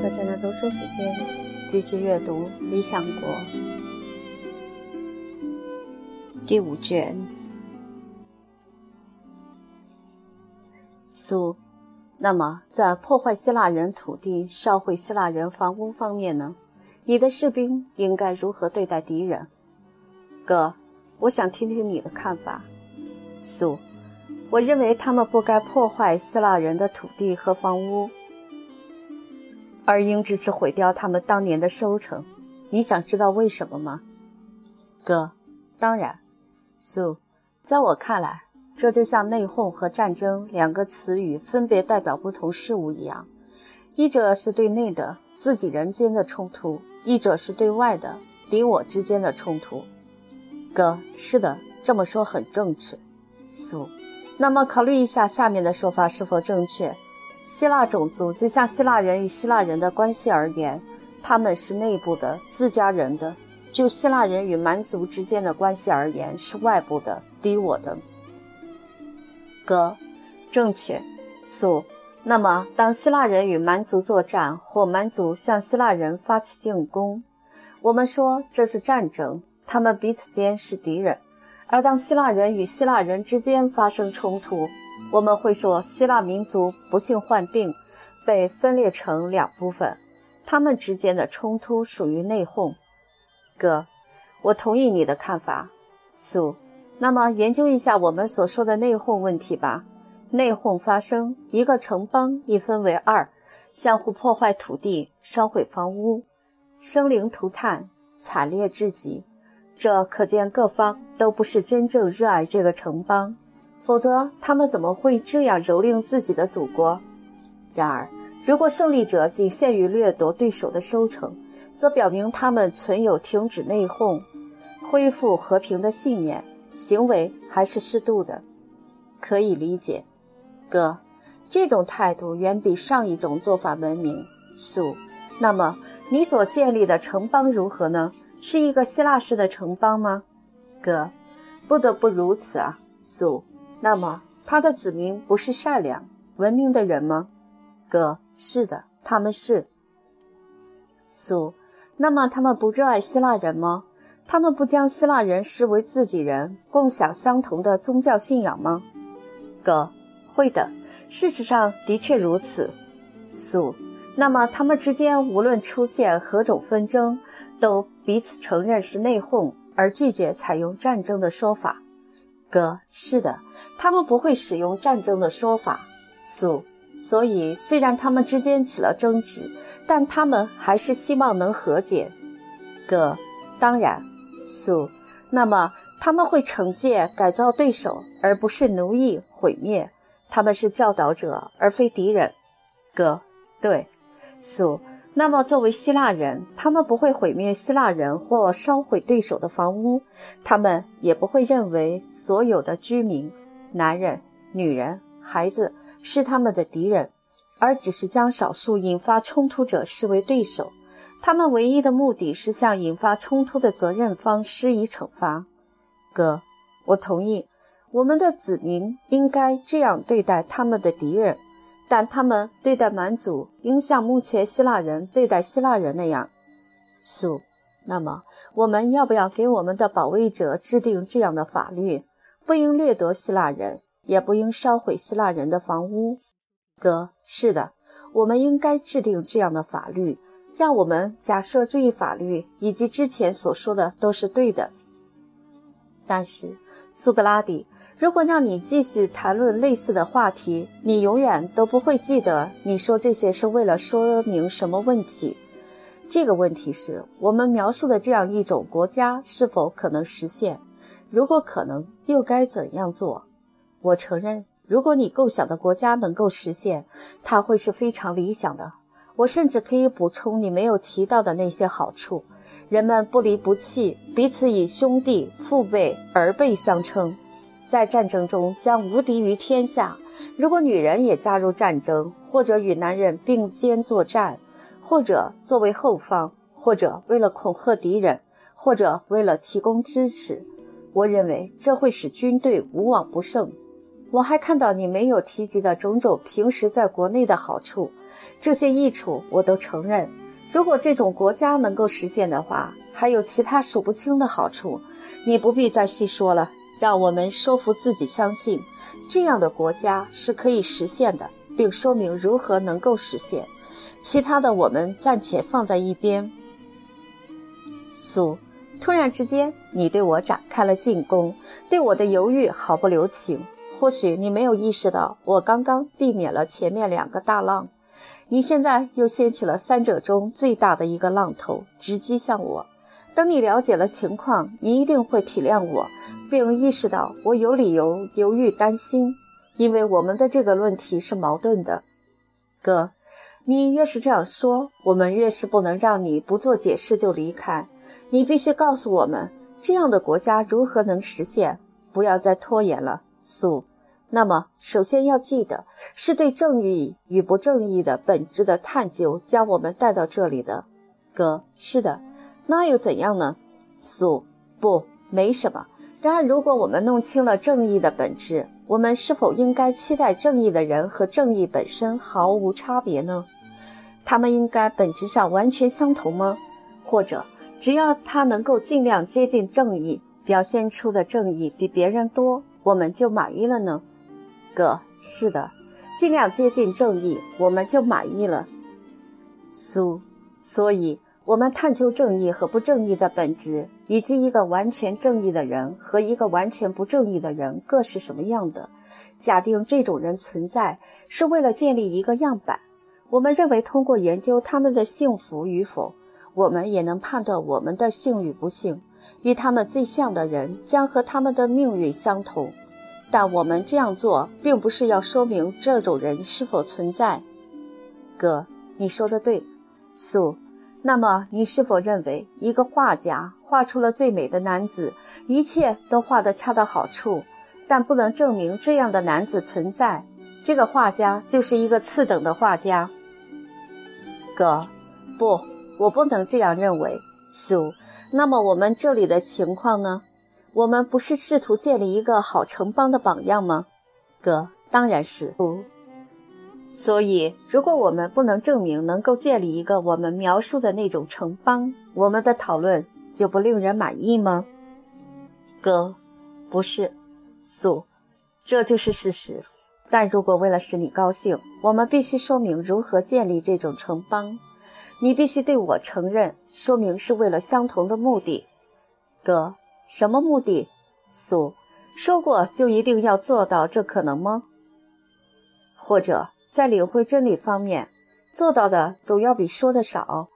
小姐的读书时间，继续阅读《理想国》第五卷。苏，那么在破坏希腊人土地、烧毁希腊人房屋方面呢？你的士兵应该如何对待敌人？哥，我想听听你的看法。苏，我认为他们不该破坏希腊人的土地和房屋。而应只是毁掉他们当年的收成，你想知道为什么吗？哥，当然。苏，在我看来，这就像内讧和战争两个词语分别代表不同事物一样，一者是对内的自己人间的冲突，一者是对外的敌我之间的冲突。哥，是的，这么说很正确。苏，那么考虑一下下面的说法是否正确？希腊种族就像希腊人与希腊人的关系而言，他们是内部的自家人的；就希腊人与蛮族之间的关系而言，是外部的敌我的。哥，正确。苏，那么当希腊人与蛮族作战，或蛮族向希腊人发起进攻，我们说这是战争，他们彼此间是敌人；而当希腊人与希腊人之间发生冲突，我们会说，希腊民族不幸患病，被分裂成两部分，他们之间的冲突属于内讧。哥，我同意你的看法。苏，那么研究一下我们所说的内讧问题吧。内讧发生，一个城邦一分为二，相互破坏土地，烧毁房屋，生灵涂炭，惨烈至极。这可见各方都不是真正热爱这个城邦。否则，他们怎么会这样蹂躏自己的祖国？然而，如果胜利者仅限于掠夺对手的收成，则表明他们存有停止内讧、恢复和平的信念，行为还是适度的，可以理解。哥，这种态度远比上一种做法文明。苏，那么你所建立的城邦如何呢？是一个希腊式的城邦吗？哥，不得不如此啊。苏。那么，他的子民不是善良、文明的人吗？哥，是的，他们是。苏，那么他们不热爱希腊人吗？他们不将希腊人视为自己人，共享相同的宗教信仰吗？哥，会的，事实上的确如此。苏，那么他们之间无论出现何种纷争，都彼此承认是内讧，而拒绝采用战争的说法。哥，是的，他们不会使用战争的说法。苏，所以虽然他们之间起了争执，但他们还是希望能和解。哥，当然。苏，那么他们会惩戒、改造对手，而不是奴役、毁灭。他们是教导者，而非敌人。哥，对。苏。那么，作为希腊人，他们不会毁灭希腊人或烧毁对手的房屋，他们也不会认为所有的居民、男人、女人、孩子是他们的敌人，而只是将少数引发冲突者视为对手。他们唯一的目的是向引发冲突的责任方施以惩罚。哥，我同意，我们的子民应该这样对待他们的敌人。但他们对待蛮族，应像目前希腊人对待希腊人那样。苏，那么我们要不要给我们的保卫者制定这样的法律？不应掠夺希腊人，也不应烧毁希腊人的房屋。哥，是的，我们应该制定这样的法律。让我们假设这一法律以及之前所说的都是对的。但是，苏格拉底。如果让你继续谈论类似的话题，你永远都不会记得你说这些是为了说明什么问题。这个问题是我们描述的这样一种国家是否可能实现？如果可能，又该怎样做？我承认，如果你构想的国家能够实现，它会是非常理想的。我甚至可以补充你没有提到的那些好处：人们不离不弃，彼此以兄弟、父辈、儿辈相称。在战争中将无敌于天下。如果女人也加入战争，或者与男人并肩作战，或者作为后方，或者为了恐吓敌人，或者为了提供支持，我认为这会使军队无往不胜。我还看到你没有提及的种种平时在国内的好处，这些益处我都承认。如果这种国家能够实现的话，还有其他数不清的好处，你不必再细说了。让我们说服自己相信，这样的国家是可以实现的，并说明如何能够实现。其他的我们暂且放在一边。苏，突然之间，你对我展开了进攻，对我的犹豫毫不留情。或许你没有意识到，我刚刚避免了前面两个大浪，你现在又掀起了三者中最大的一个浪头，直击向我。等你了解了情况，你一定会体谅我，并意识到我有理由犹豫担心，因为我们的这个论题是矛盾的。哥，你越是这样说，我们越是不能让你不做解释就离开。你必须告诉我们，这样的国家如何能实现？不要再拖延了，苏。那么，首先要记得，是对正义与不正义的本质的探究将我们带到这里的。哥，是的。那又怎样呢？苏不，没什么。然而，如果我们弄清了正义的本质，我们是否应该期待正义的人和正义本身毫无差别呢？他们应该本质上完全相同吗？或者，只要他能够尽量接近正义，表现出的正义比别人多，我们就满意了呢？哥，是的，尽量接近正义，我们就满意了。苏，所以。我们探求正义和不正义的本质，以及一个完全正义的人和一个完全不正义的人各是什么样的。假定这种人存在，是为了建立一个样板。我们认为，通过研究他们的幸福与否，我们也能判断我们的幸与不幸。与他们最像的人将和他们的命运相同，但我们这样做并不是要说明这种人是否存在。哥，你说的对，苏。那么，你是否认为一个画家画出了最美的男子，一切都画得恰到好处，但不能证明这样的男子存在？这个画家就是一个次等的画家。哥，不，我不能这样认为。苏，那么我们这里的情况呢？我们不是试图建立一个好城邦的榜样吗？哥，当然是。不。所以，如果我们不能证明能够建立一个我们描述的那种城邦，我们的讨论就不令人满意吗？哥，不是，素，这就是事实。但如果为了使你高兴，我们必须说明如何建立这种城邦，你必须对我承认，说明是为了相同的目的。哥，什么目的？素，说过就一定要做到，这可能吗？或者？在领会真理方面，做到的总要比说的少。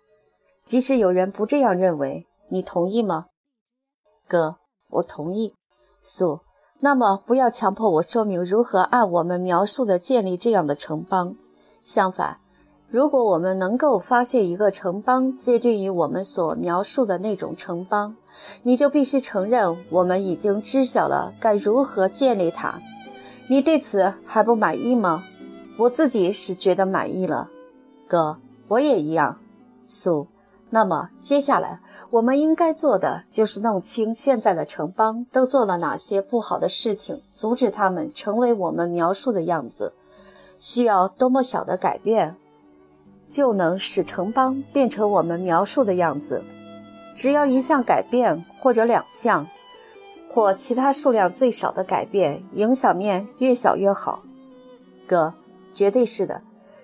即使有人不这样认为，你同意吗？哥，我同意。素，那么不要强迫我说明如何按我们描述的建立这样的城邦。相反，如果我们能够发现一个城邦接近于我们所描述的那种城邦，你就必须承认我们已经知晓了该如何建立它。你对此还不满意吗？我自己是觉得满意了，哥，我也一样。苏，那么接下来我们应该做的就是弄清现在的城邦都做了哪些不好的事情，阻止他们成为我们描述的样子。需要多么小的改变，就能使城邦变成我们描述的样子？只要一项改变，或者两项，或其他数量最少的改变，影响面越小越好，哥。绝对是的，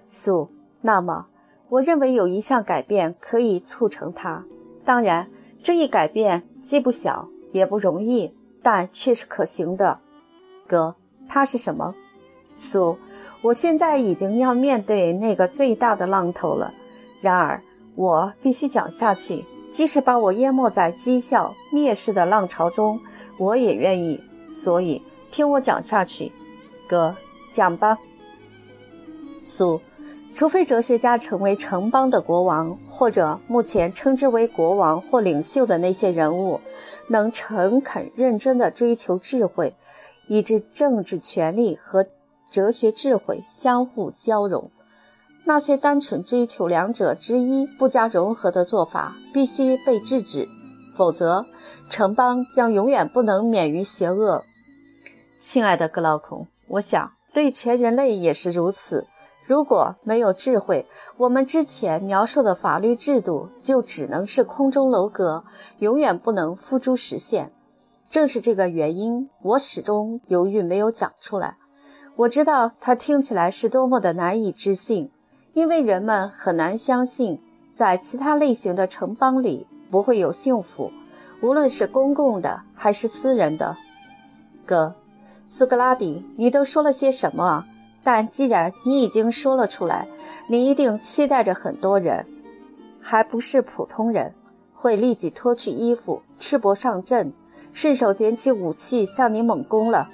素。那么，我认为有一项改变可以促成它。当然，这一改变既不小也不容易，但却是可行的。哥，它是什么？苏，我现在已经要面对那个最大的浪头了。然而，我必须讲下去，即使把我淹没在讥笑、蔑视的浪潮中，我也愿意。所以，听我讲下去。哥，讲吧。苏，除非哲学家成为城邦的国王，或者目前称之为国王或领袖的那些人物，能诚恳认真地追求智慧，以致政治权力和哲学智慧相互交融，那些单纯追求两者之一不加融合的做法必须被制止，否则城邦将永远不能免于邪恶。亲爱的格劳孔。我想对全人类也是如此。如果没有智慧，我们之前描述的法律制度就只能是空中楼阁，永远不能付诸实现。正是这个原因，我始终犹豫没有讲出来。我知道它听起来是多么的难以置信，因为人们很难相信，在其他类型的城邦里不会有幸福，无论是公共的还是私人的。哥，苏格拉底，你都说了些什么？但既然你已经说了出来，你一定期待着很多人，还不是普通人，会立即脱去衣服，赤膊上阵，顺手捡起武器向你猛攻了。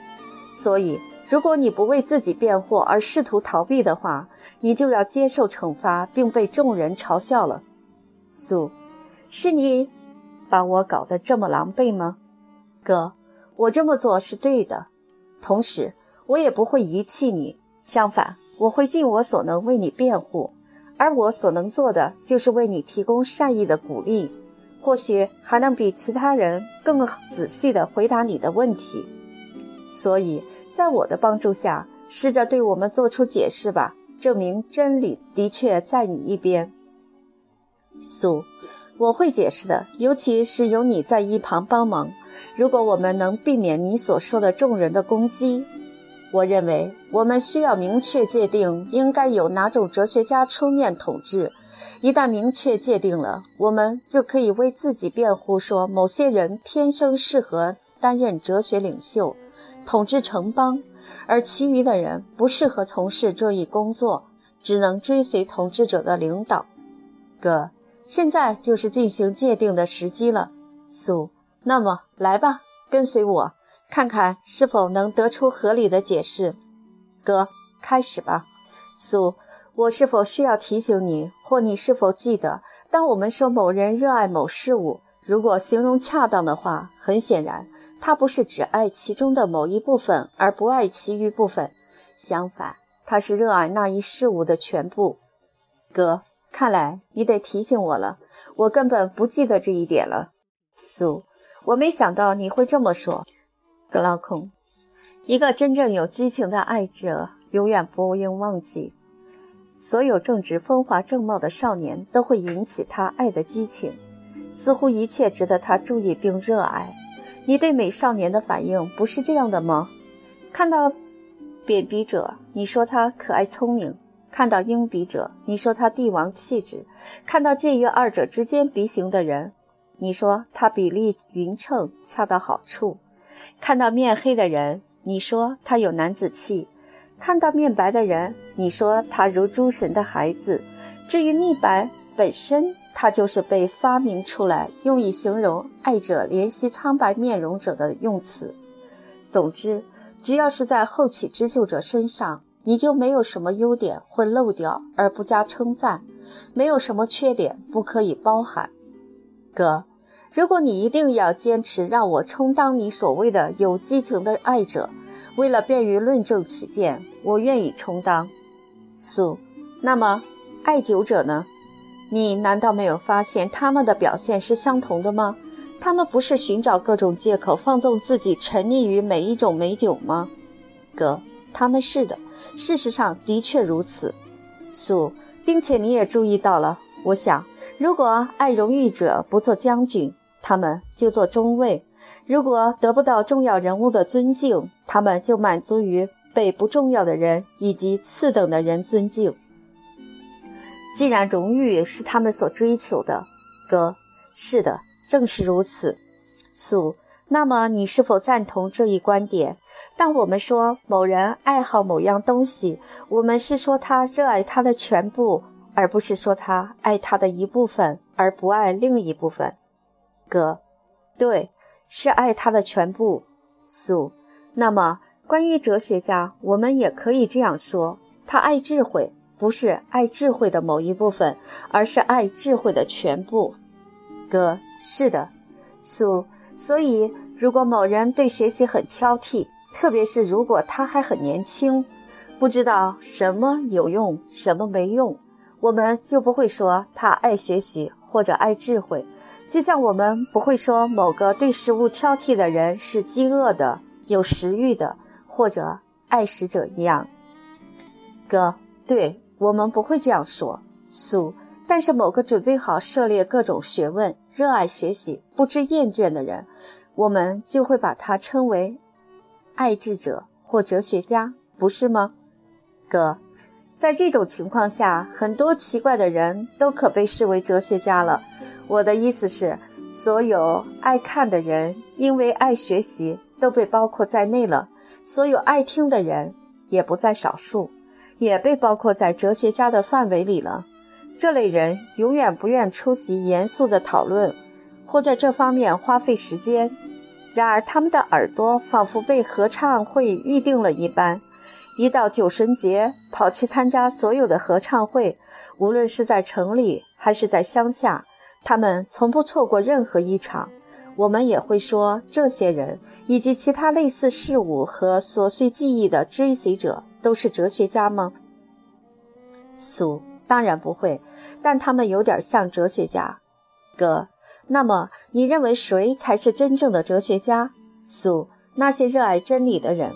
所以。如果你不为自己辩护而试图逃避的话，你就要接受惩罚，并被众人嘲笑了。苏，是你把我搞得这么狼狈吗？哥，我这么做是对的，同时我也不会遗弃你。相反，我会尽我所能为你辩护，而我所能做的就是为你提供善意的鼓励，或许还能比其他人更仔细地回答你的问题。所以。在我的帮助下，试着对我们做出解释吧，证明真理的确在你一边。苏，我会解释的，尤其是有你在一旁帮忙。如果我们能避免你所说的众人的攻击，我认为我们需要明确界定应该由哪种哲学家出面统治。一旦明确界定了，我们就可以为自己辩护，说某些人天生适合担任哲学领袖。统治城邦，而其余的人不适合从事这一工作，只能追随统治者的领导。哥，现在就是进行界定的时机了。苏，那么来吧，跟随我，看看是否能得出合理的解释。哥，开始吧。苏，我是否需要提醒你，或你是否记得，当我们说某人热爱某事物，如果形容恰当的话，很显然。他不是只爱其中的某一部分而不爱其余部分，相反，他是热爱那一事物的全部。哥，看来你得提醒我了，我根本不记得这一点了。苏，我没想到你会这么说。格劳孔，一个真正有激情的爱者永远不应忘记，所有正值风华正茂的少年都会引起他爱的激情，似乎一切值得他注意并热爱。你对美少年的反应不是这样的吗？看到扁鼻者，你说他可爱聪明；看到鹰鼻者，你说他帝王气质；看到介于二者之间鼻形的人，你说他比例匀称，恰到好处；看到面黑的人，你说他有男子气；看到面白的人，你说他如诸神的孩子。至于蜜白本身，它就是被发明出来用以形容爱者怜惜苍白面容者的用词。总之，只要是在后起之秀者身上，你就没有什么优点会漏掉而不加称赞，没有什么缺点不可以包含。哥，如果你一定要坚持让我充当你所谓的有激情的爱者，为了便于论证起见，我愿意充当。苏，那么爱酒者呢？你难道没有发现他们的表现是相同的吗？他们不是寻找各种借口放纵自己，沉溺于每一种美酒吗？哥，他们是的，事实上的确如此。苏，并且你也注意到了。我想，如果爱荣誉者不做将军，他们就做中尉；如果得不到重要人物的尊敬，他们就满足于被不重要的人以及次等的人尊敬。既然荣誉是他们所追求的，哥，是的，正是如此。苏，那么你是否赞同这一观点？当我们说某人爱好某样东西，我们是说他热爱他的全部，而不是说他爱他的一部分而不爱另一部分。哥，对，是爱他的全部。苏，那么关于哲学家，我们也可以这样说：他爱智慧。不是爱智慧的某一部分，而是爱智慧的全部。哥，是的，苏。所以，如果某人对学习很挑剔，特别是如果他还很年轻，不知道什么有用，什么没用，我们就不会说他爱学习或者爱智慧。就像我们不会说某个对食物挑剔的人是饥饿的、有食欲的，或者。爱食者一样。哥，对我们不会这样说。苏，但是某个准备好涉猎各种学问、热爱学习、不知厌倦的人，我们就会把他称为爱智者或哲学家，不是吗？哥，在这种情况下，很多奇怪的人都可被视为哲学家了。我的意思是，所有爱看的人，因为爱学习，都被包括在内了；所有爱听的人，也不在少数，也被包括在哲学家的范围里了。这类人永远不愿出席严肃的讨论，或在这方面花费时间。然而，他们的耳朵仿佛被合唱会预定了一般，一到九神节，跑去参加所有的合唱会，无论是在城里还是在乡下。他们从不错过任何一场。我们也会说，这些人以及其他类似事物和琐碎记忆的追随者都是哲学家吗？苏，当然不会，但他们有点像哲学家。哥，那么你认为谁才是真正的哲学家？苏，那些热爱真理的人。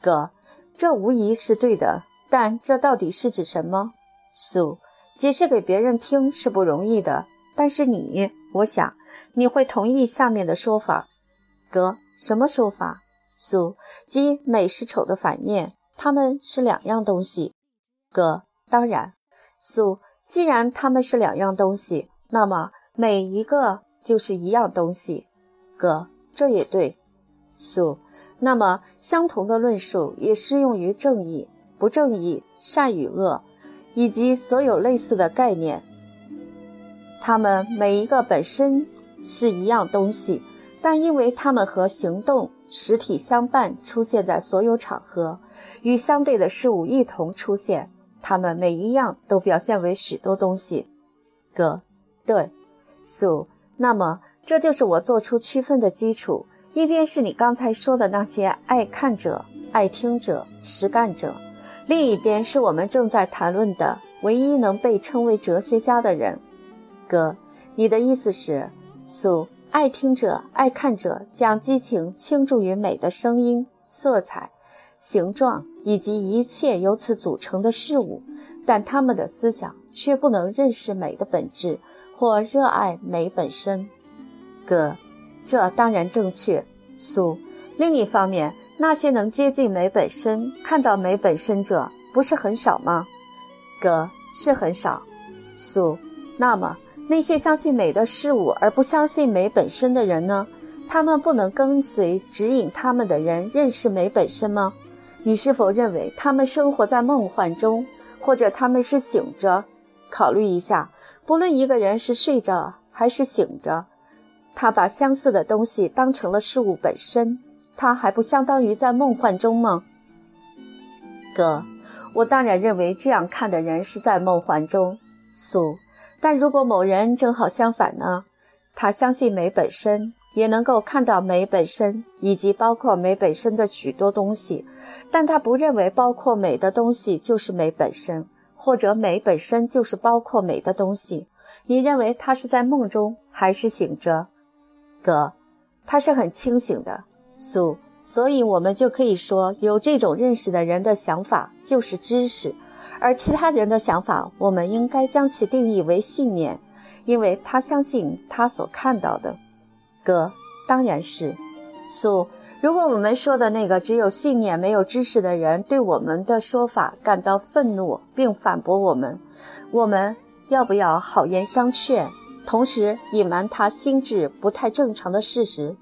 哥，这无疑是对的，但这到底是指什么？苏，解释给别人听是不容易的。但是你，我想你会同意下面的说法，哥，什么说法？苏，即美是丑的反面，它们是两样东西。哥，当然。苏，既然它们是两样东西，那么每一个就是一样东西。哥，这也对。苏，那么相同的论述也适用于正义、不正义、善与恶，以及所有类似的概念。它们每一个本身是一样东西，但因为它们和行动实体相伴，出现在所有场合，与相对的事物一同出现，它们每一样都表现为许多东西。哥，对，苏，那么这就是我做出区分的基础。一边是你刚才说的那些爱看者、爱听者、实干者，另一边是我们正在谈论的唯一能被称为哲学家的人。哥，你的意思是，素爱听者、爱看者将激情倾注于美的声音、色彩、形状以及一切由此组成的事物，但他们的思想却不能认识美的本质或热爱美本身。哥，这当然正确。素，另一方面，那些能接近美本身、看到美本身者，不是很少吗？哥，是很少。素，那么。那些相信美的事物而不相信美本身的人呢？他们不能跟随指引他们的人认识美本身吗？你是否认为他们生活在梦幻中，或者他们是醒着？考虑一下，不论一个人是睡着还是醒着，他把相似的东西当成了事物本身，他还不相当于在梦幻中吗？哥，我当然认为这样看的人是在梦幻中。苏。但如果某人正好相反呢？他相信美本身，也能够看到美本身，以及包括美本身的许多东西，但他不认为包括美的东西就是美本身，或者美本身就是包括美的东西。你认为他是在梦中还是醒着？哥，他是很清醒的。苏，所以我们就可以说，有这种认识的人的想法就是知识。而其他人的想法，我们应该将其定义为信念，因为他相信他所看到的。哥，当然是。苏，如果我们说的那个只有信念没有知识的人对我们的说法感到愤怒并反驳我们，我们要不要好言相劝，同时隐瞒他心智不太正常的事实？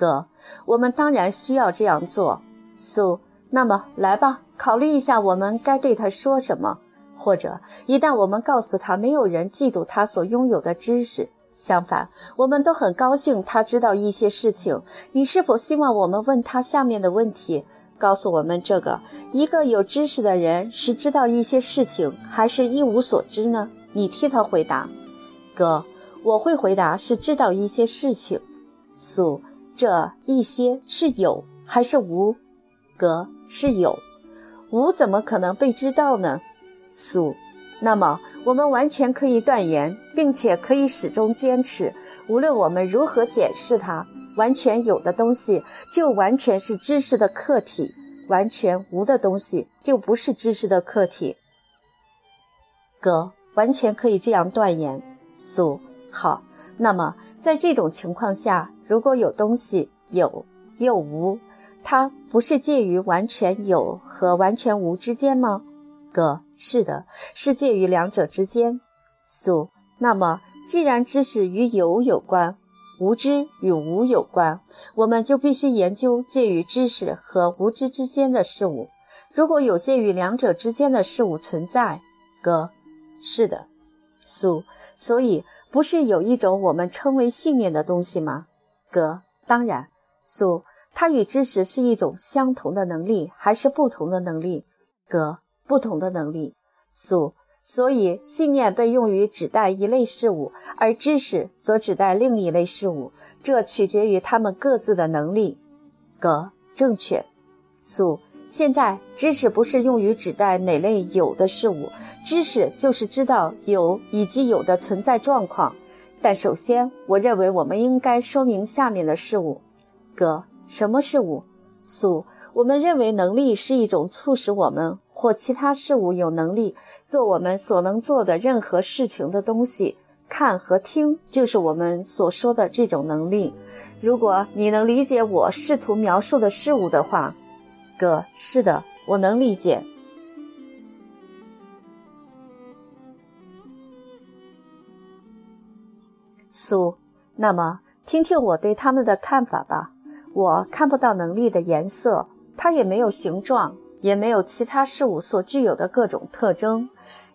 哥，我们当然需要这样做。苏，那么来吧。考虑一下，我们该对他说什么？或者，一旦我们告诉他没有人嫉妒他所拥有的知识，相反，我们都很高兴他知道一些事情，你是否希望我们问他下面的问题？告诉我们这个：一个有知识的人是知道一些事情，还是一无所知呢？你替他回答。哥，我会回答是知道一些事情。素，这一些是有还是无？格，是有。无怎么可能被知道呢？苏，那么我们完全可以断言，并且可以始终坚持，无论我们如何解释它，完全有的东西就完全是知识的客体，完全无的东西，就不是知识的客体。哥，完全可以这样断言。苏，好，那么在这种情况下，如果有东西有又无，它不是介于完全有和完全无之间吗？哥，是的，是介于两者之间。苏，那么既然知识与有有关，无知与无有关，我们就必须研究介于知识和无知之间的事物。如果有介于两者之间的事物存在，哥，是的。苏，所以不是有一种我们称为信念的东西吗？格，当然。苏，它与知识是一种相同的能力，还是不同的能力？格，不同的能力。苏。所以，信念被用于指代一类事物，而知识则指代另一类事物。这取决于他们各自的能力。格正确。素现在，知识不是用于指代哪类有的事物，知识就是知道有以及有的存在状况。但首先，我认为我们应该说明下面的事物。格什么事物？素我们认为能力是一种促使我们。或其他事物有能力做我们所能做的任何事情的东西，看和听就是我们所说的这种能力。如果你能理解我试图描述的事物的话，哥，是的，我能理解。苏，那么听听我对他们的看法吧。我看不到能力的颜色，它也没有形状。也没有其他事物所具有的各种特征，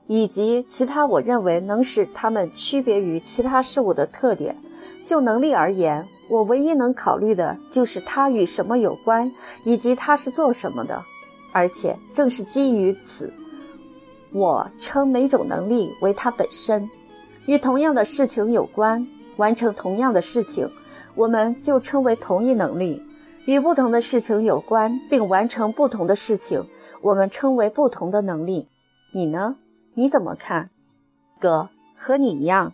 以及其他我认为能使它们区别于其他事物的特点。就能力而言，我唯一能考虑的就是它与什么有关，以及它是做什么的。而且正是基于此，我称每种能力为它本身，与同样的事情有关，完成同样的事情，我们就称为同一能力。与不同的事情有关，并完成不同的事情，我们称为不同的能力。你呢？你怎么看？哥，和你一样。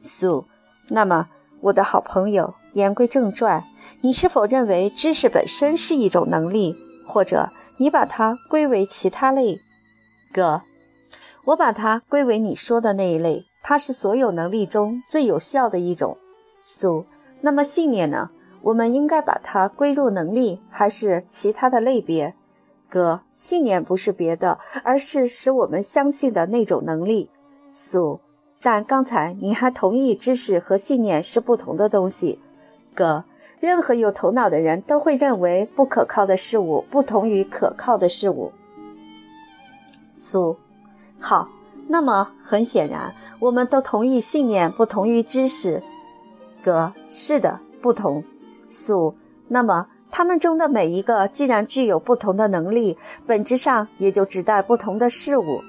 苏，那么我的好朋友，言归正传，你是否认为知识本身是一种能力，或者你把它归为其他类？哥，我把它归为你说的那一类，它是所有能力中最有效的一种。苏，那么信念呢？我们应该把它归入能力，还是其他的类别？哥，信念不是别的，而是使我们相信的那种能力。苏，但刚才你还同意知识和信念是不同的东西。哥，任何有头脑的人都会认为不可靠的事物不同于可靠的事物。苏，好，那么很显然，我们都同意信念不同于知识。哥，是的，不同。素，那么他们中的每一个既然具有不同的能力，本质上也就指代不同的事物。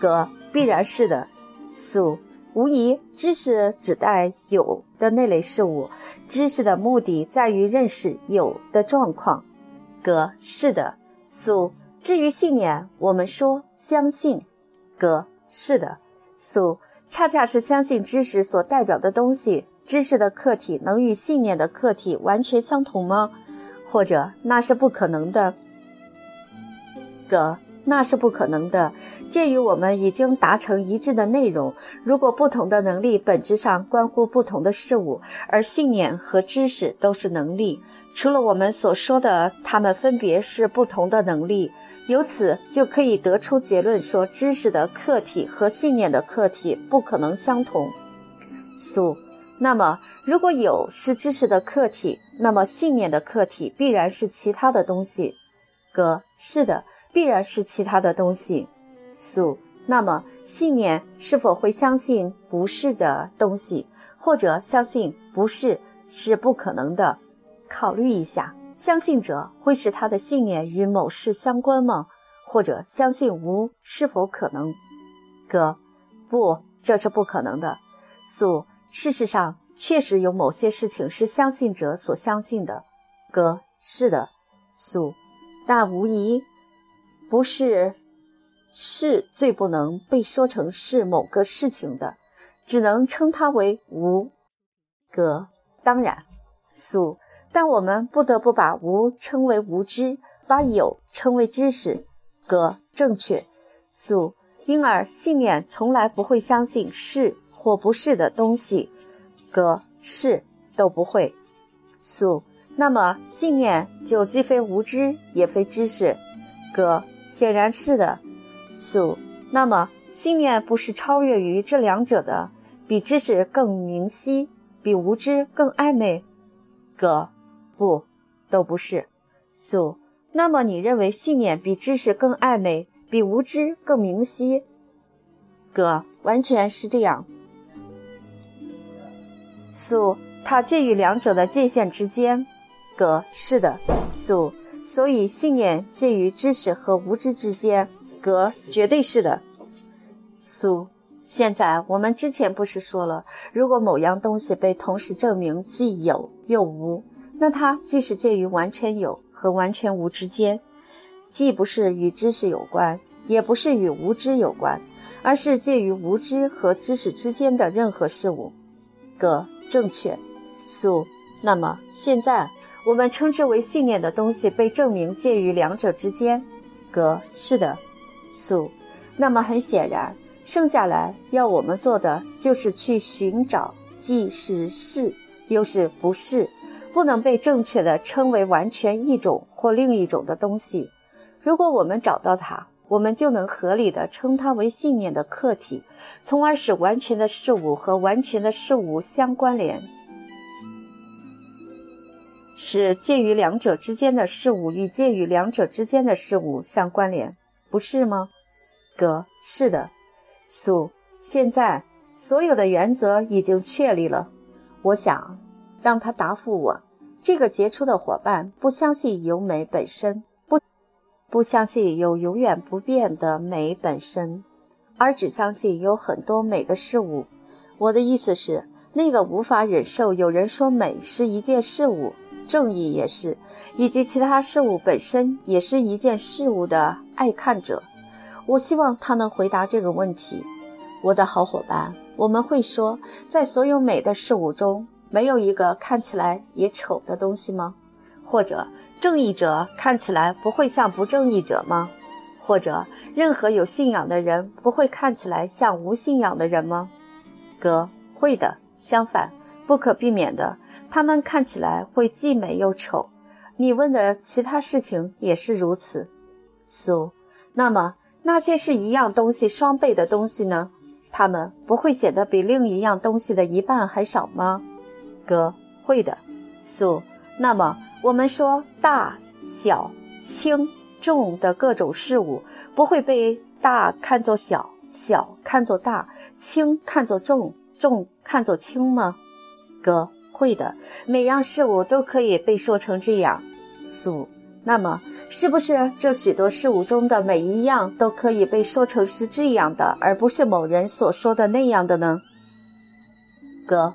格必然是的。素，无疑，知识指代有的那类事物，知识的目的在于认识有的状况。格是的。素，至于信念，我们说相信。格是的。素，恰恰是相信知识所代表的东西。知识的客体能与信念的客体完全相同吗？或者那是不可能的？个那是不可能的。鉴于我们已经达成一致的内容，如果不同的能力本质上关乎不同的事物，而信念和知识都是能力，除了我们所说的它们分别是不同的能力，由此就可以得出结论说，知识的客体和信念的客体不可能相同。苏。那么，如果有是知识的客体，那么信念的客体必然是其他的东西。哥，是的，必然是其他的东西。素，那么信念是否会相信不是的东西，或者相信不是是不可能的？考虑一下，相信者会使他的信念与某事相关吗？或者相信无是否可能？哥，不，这是不可能的。素。事实上，确实有某些事情是相信者所相信的。哥，是的，素，但无疑不是是最不能被说成是某个事情的，只能称它为无。格，当然，素，但我们不得不把无称为无知，把有称为知识。格正确。素，因而信念从来不会相信是或不是的东西。格是都不会。素，那么信念就既非无知，也非知识。格显然是的。素，那么信念不是超越于这两者的，比知识更明晰，比无知更暧昧。格不，都不是。素，那么你认为信念比知识更暧昧，比无知更明晰？格完全是这样。素，它介于两者的界限之间。格是的。素，所以信念介于知识和无知之间。格绝对是的。苏。现在我们之前不是说了，如果某样东西被同时证明既有又无，那它既是介于完全有和完全无之间，既不是与知识有关，也不是与无知有关，而是介于无知和知识之间的任何事物。格正确。苏。那么现在我们称之为信念的东西被证明介于两者之间。格是的。素。那么很显然。剩下来要我们做的就是去寻找，既是是，又是不是，不能被正确的称为完全一种或另一种的东西。如果我们找到它，我们就能合理的称它为信念的客体，从而使完全的事物和完全的事物相关联，使介于两者之间的事物与介于两者之间的事物相关联，不是吗？哥，是的。素，现在所有的原则已经确立了。我想让他答复我：这个杰出的伙伴不相信有美本身，不不相信有永远不变的美本身，而只相信有很多美的事物。我的意思是，那个无法忍受有人说美是一件事物，正义也是，以及其他事物本身也是一件事物的爱看者。我希望他能回答这个问题，我的好伙伴。我们会说，在所有美的事物中，没有一个看起来也丑的东西吗？或者，正义者看起来不会像不正义者吗？或者，任何有信仰的人不会看起来像无信仰的人吗？哥，会的。相反，不可避免的，他们看起来会既美又丑。你问的其他事情也是如此。苏，那么。那些是一样东西双倍的东西呢？它们不会显得比另一样东西的一半还少吗？哥，会的。苏，那么我们说大小、轻重的各种事物，不会被大看作小，小看作大，轻看作重，重看作轻吗？哥，会的。每样事物都可以被说成这样。素，那么。是不是这许多事物中的每一样都可以被说成是这样的，而不是某人所说的那样的呢？哥，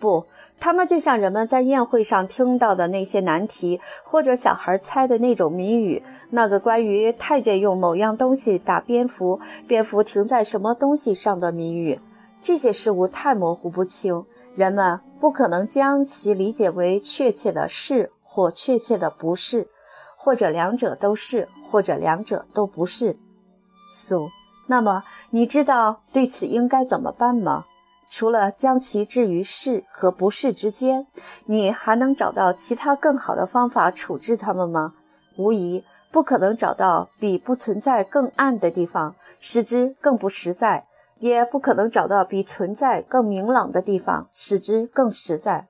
不，他们就像人们在宴会上听到的那些难题，或者小孩猜的那种谜语，那个关于太监用某样东西打蝙蝠，蝙蝠停在什么东西上的谜语。这些事物太模糊不清，人们不可能将其理解为确切的是或确切的不是。或者两者都是，或者两者都不是。素，那么你知道对此应该怎么办吗？除了将其置于是和不是之间，你还能找到其他更好的方法处置它们吗？无疑，不可能找到比不存在更暗的地方，使之更不实在；也不可能找到比存在更明朗的地方，使之更实在。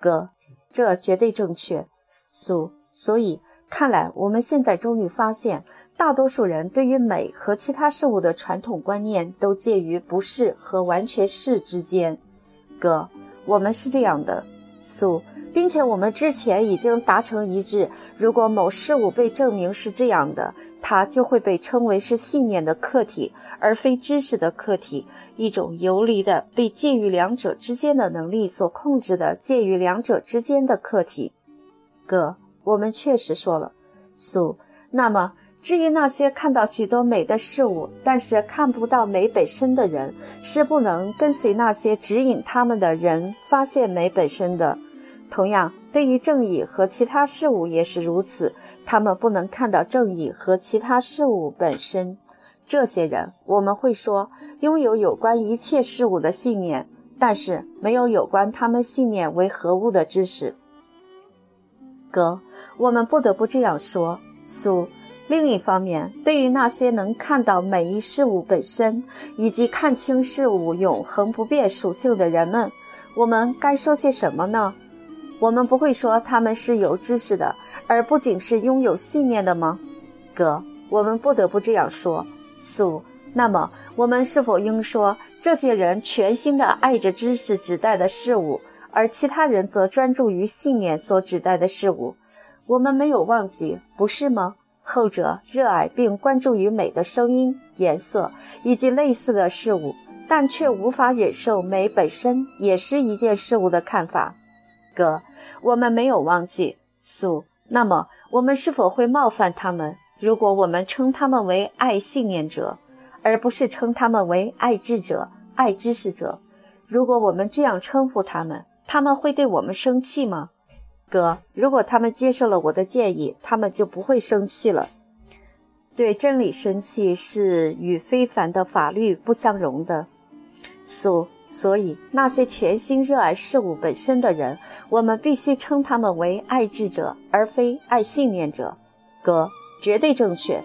哥，这绝对正确。苏，所以。看来，我们现在终于发现，大多数人对于美和其他事物的传统观念都介于不是和完全是之间。哥，我们是这样的，苏，并且我们之前已经达成一致：如果某事物被证明是这样的，它就会被称为是信念的客体，而非知识的客体，一种游离的、被介于两者之间的能力所控制的介于两者之间的客体。哥。我们确实说了，苏。那么，至于那些看到许多美的事物，但是看不到美本身的人，是不能跟随那些指引他们的人发现美本身的。同样，对于正义和其他事物也是如此。他们不能看到正义和其他事物本身。这些人，我们会说，拥有有关一切事物的信念，但是没有有关他们信念为何物的知识。哥，我们不得不这样说。苏。另一方面，对于那些能看到每一事物本身，以及看清事物永恒不变属性的人们，我们该说些什么呢？我们不会说他们是有知识的，而不仅是拥有信念的吗？哥，我们不得不这样说。苏，那么我们是否应说，这些人全心的爱着知识指代的事物，而其他人则专注于信念所指代的事物？我们没有忘记，不是吗？后者热爱并关注于美的声音、颜色以及类似的事物，但却无法忍受美本身也是一件事物的看法。哥，我们没有忘记苏。那么，我们是否会冒犯他们？如果我们称他们为爱信念者，而不是称他们为爱智者、爱知识者？如果我们这样称呼他们，他们会对我们生气吗？哥，如果他们接受了我的建议，他们就不会生气了。对真理生气是与非凡的法律不相容的。所，所以那些全心热爱事物本身的人，我们必须称他们为爱智者，而非爱信念者。哥，绝对正确。